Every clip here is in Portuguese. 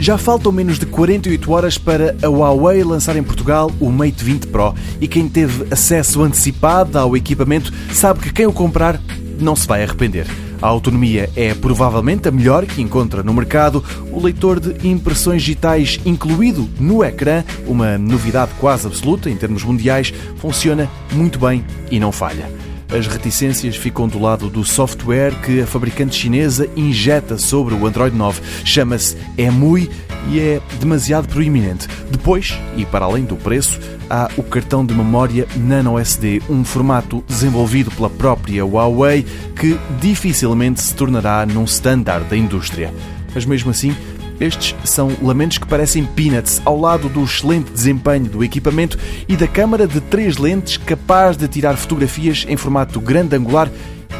Já faltam menos de 48 horas para a Huawei lançar em Portugal o Mate 20 Pro e quem teve acesso antecipado ao equipamento sabe que quem o comprar não se vai arrepender. A autonomia é provavelmente a melhor que encontra no mercado. O leitor de impressões digitais incluído no ecrã, uma novidade quase absoluta em termos mundiais, funciona muito bem e não falha. As reticências ficam do lado do software que a fabricante chinesa injeta sobre o Android 9. Chama-se EMUI e é demasiado proeminente. Depois, e para além do preço, há o cartão de memória Nano SD, um formato desenvolvido pela própria Huawei que dificilmente se tornará num standard da indústria. Mas mesmo assim, estes são lamentos que parecem peanuts ao lado do excelente desempenho do equipamento e da câmara de três lentes capaz de tirar fotografias em formato grande angular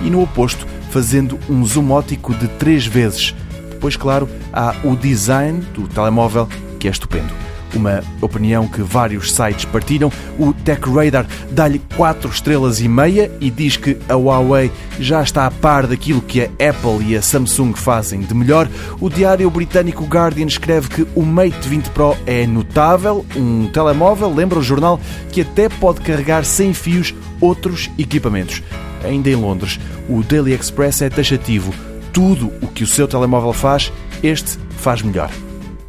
e no oposto fazendo um zoom ótico de três vezes. Depois, claro, há o design do telemóvel que é estupendo uma opinião que vários sites partilham. O TechRadar dá-lhe 4 estrelas e meia e diz que a Huawei já está a par daquilo que a Apple e a Samsung fazem de melhor. O diário britânico Guardian escreve que o Mate 20 Pro é notável, um telemóvel, lembra o jornal, que até pode carregar sem fios outros equipamentos. Ainda em Londres, o Daily Express é taxativo. Tudo o que o seu telemóvel faz, este faz melhor.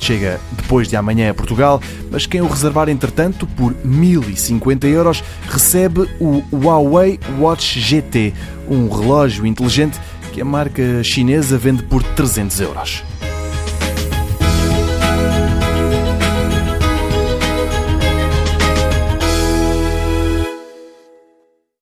Chega depois de amanhã a Portugal, mas quem o reservar entretanto por 1050 euros recebe o Huawei Watch GT, um relógio inteligente que a marca chinesa vende por 300 euros.